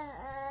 uh, uh.